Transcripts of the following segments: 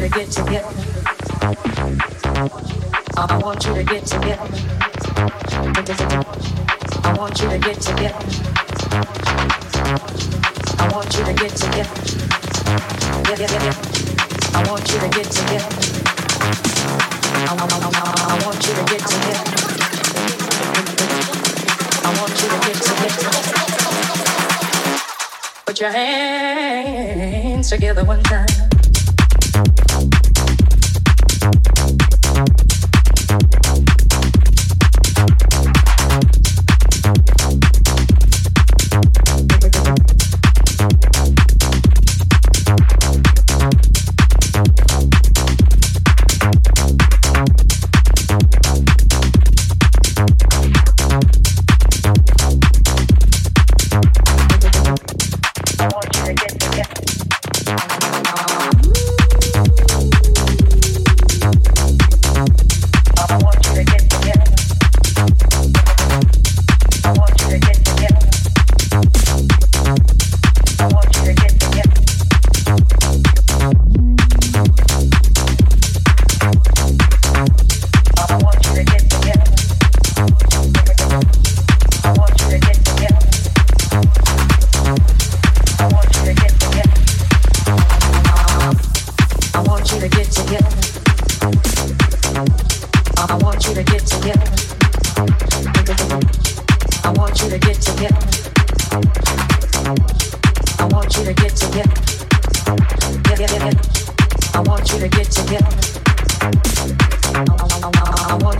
to get together. I want you to get together. I want you to get together. I want you to get together. Yeah, yeah, yeah. I want you to get together. I, I, I, I want you to get together. I want you to get together. Put your hands together one time.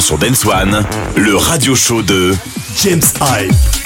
Sur Dance One, le radio show de James Hype.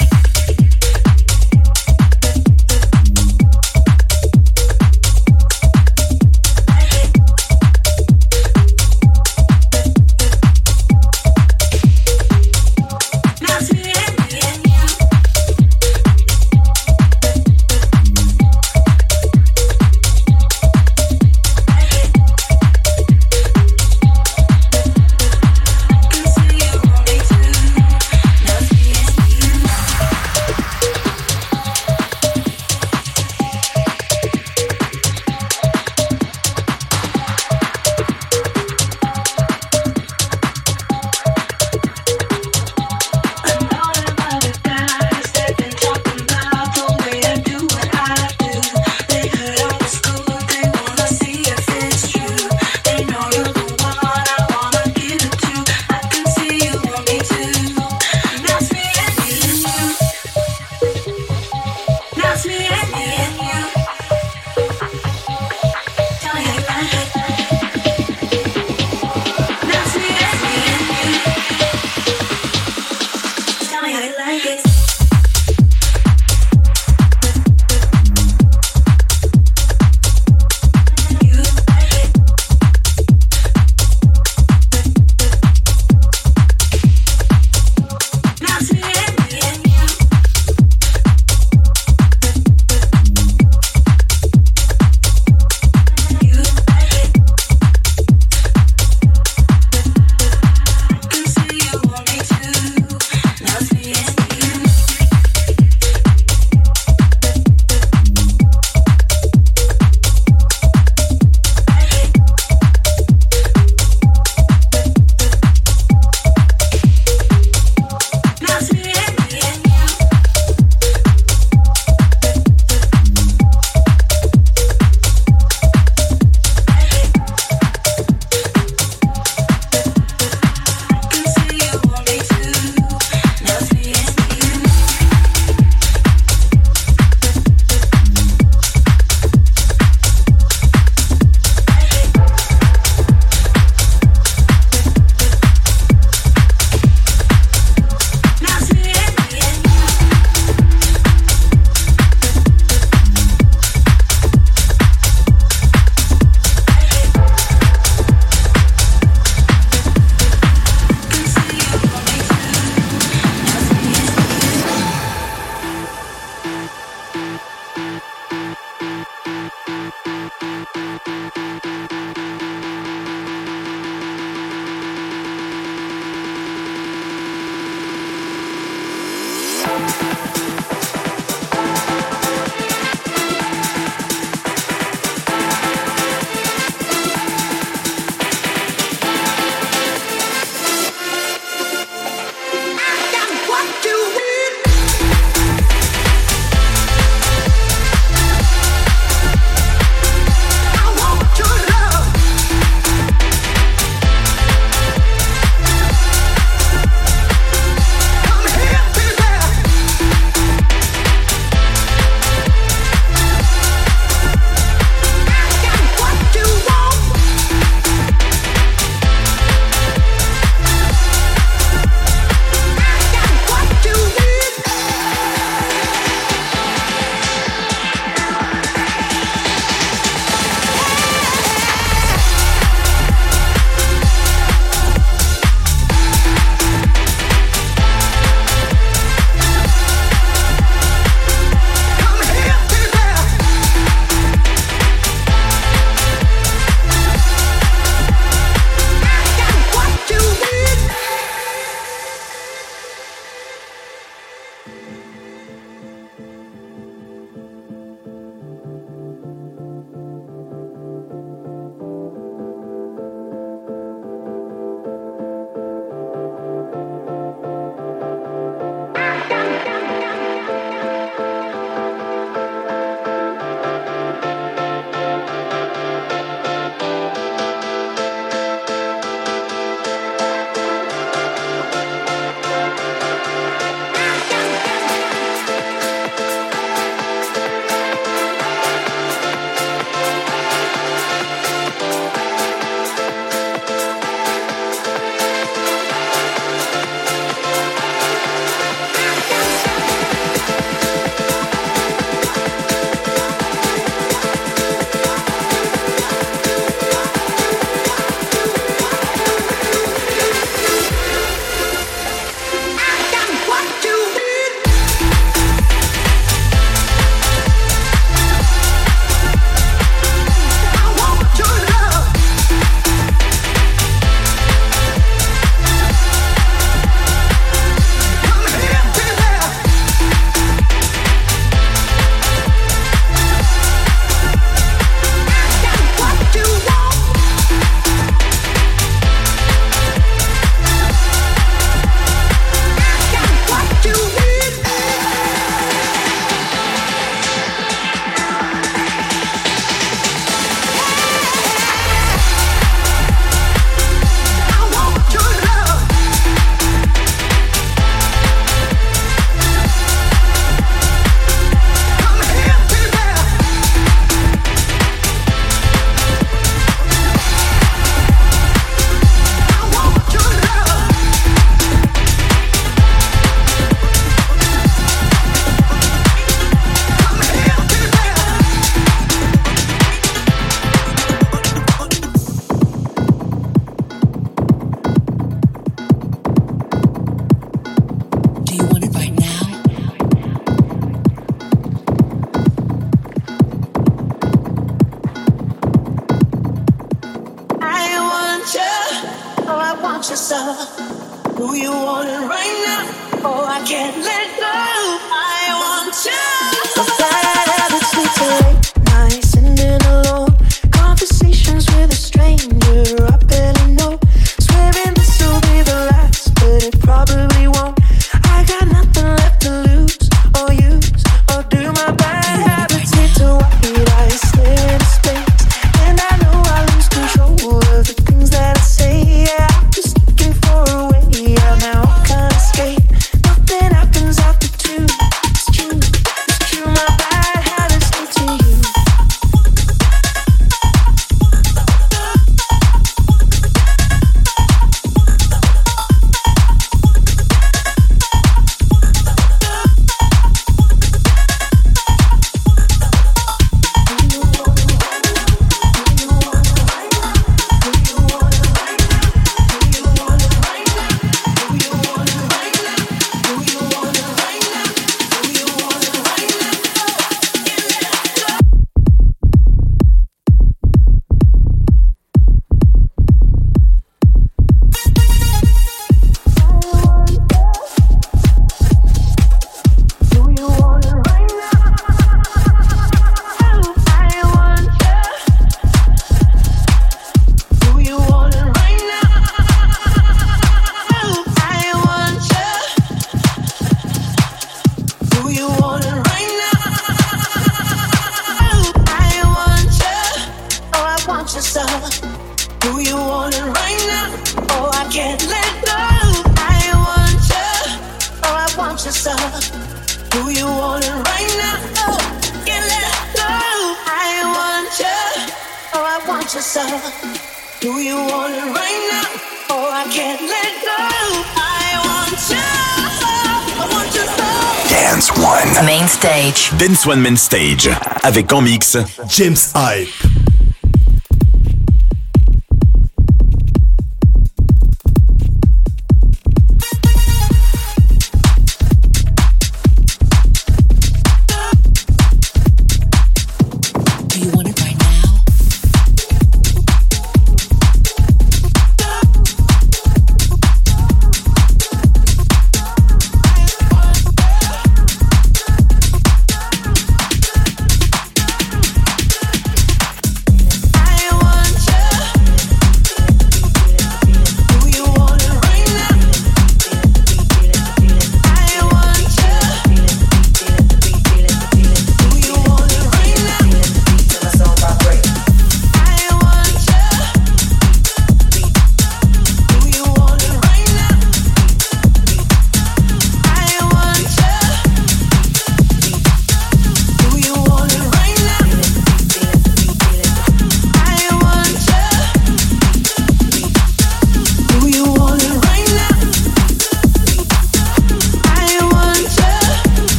Dance One Man Stage avec en mix James Hype.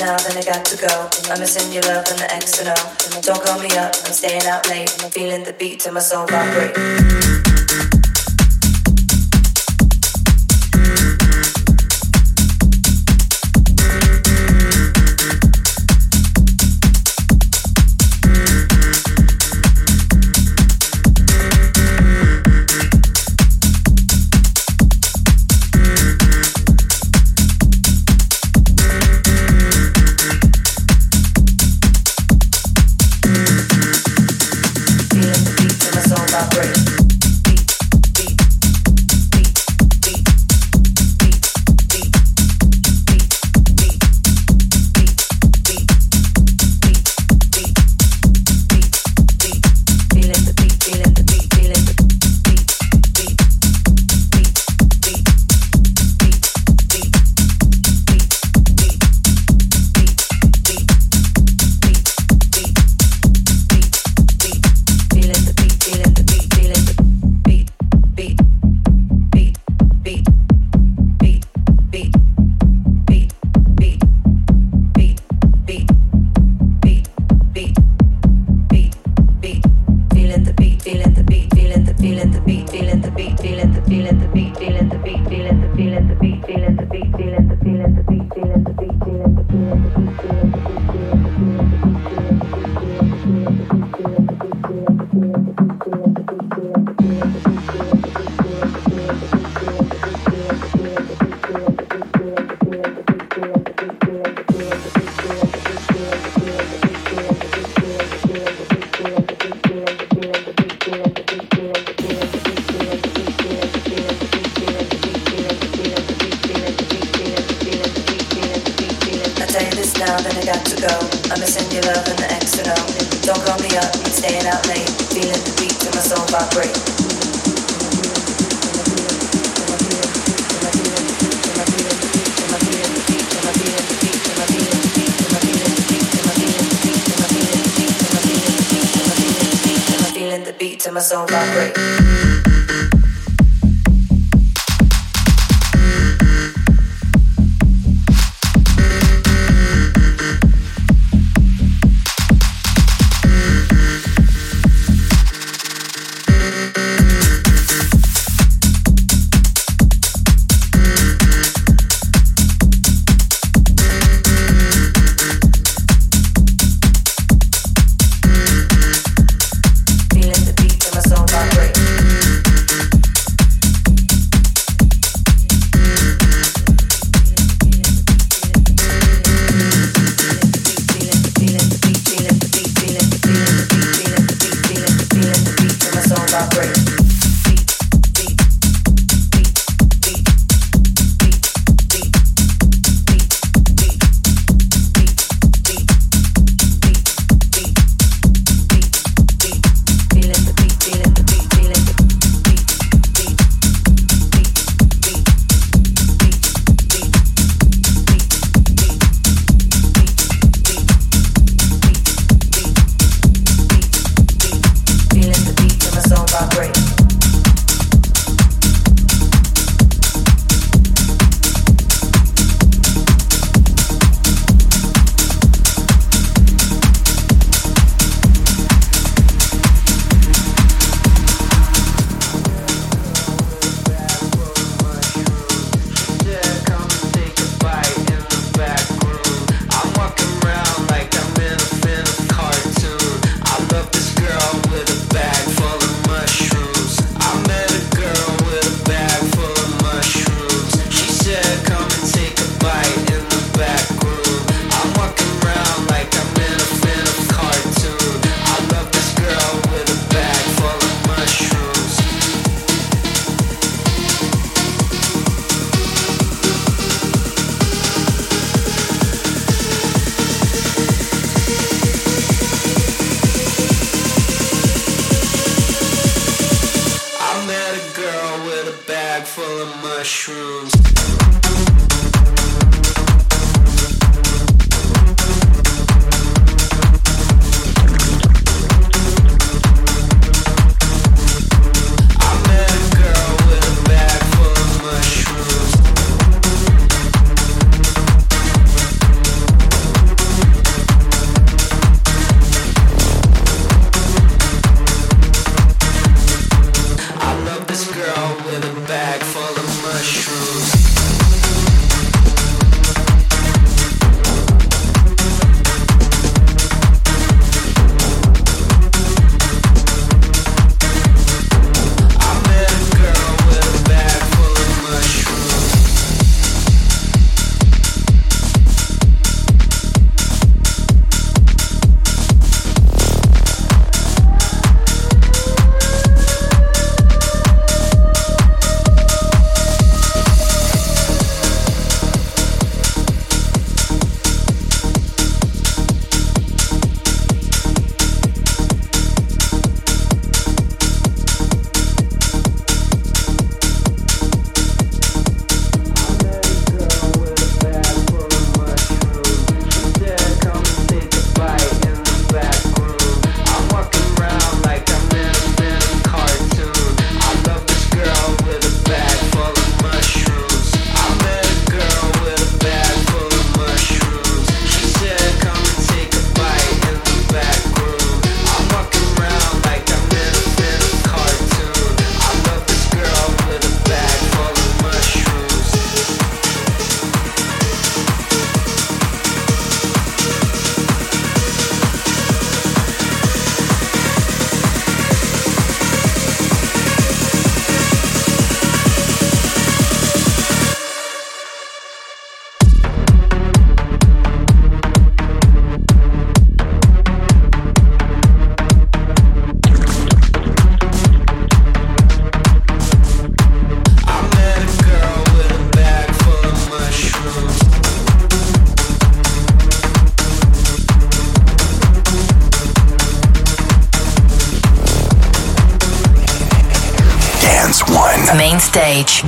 now, then I got to go. I'm missing your love and the X and O. Don't call me up, I'm staying out late. I'm feeling the beat to my soul vibrate.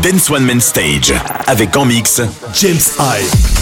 Dance One Main Stage. Avec en mix James Hype.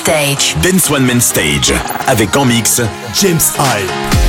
Stage. One Main Stage. Avec en mix James Hype.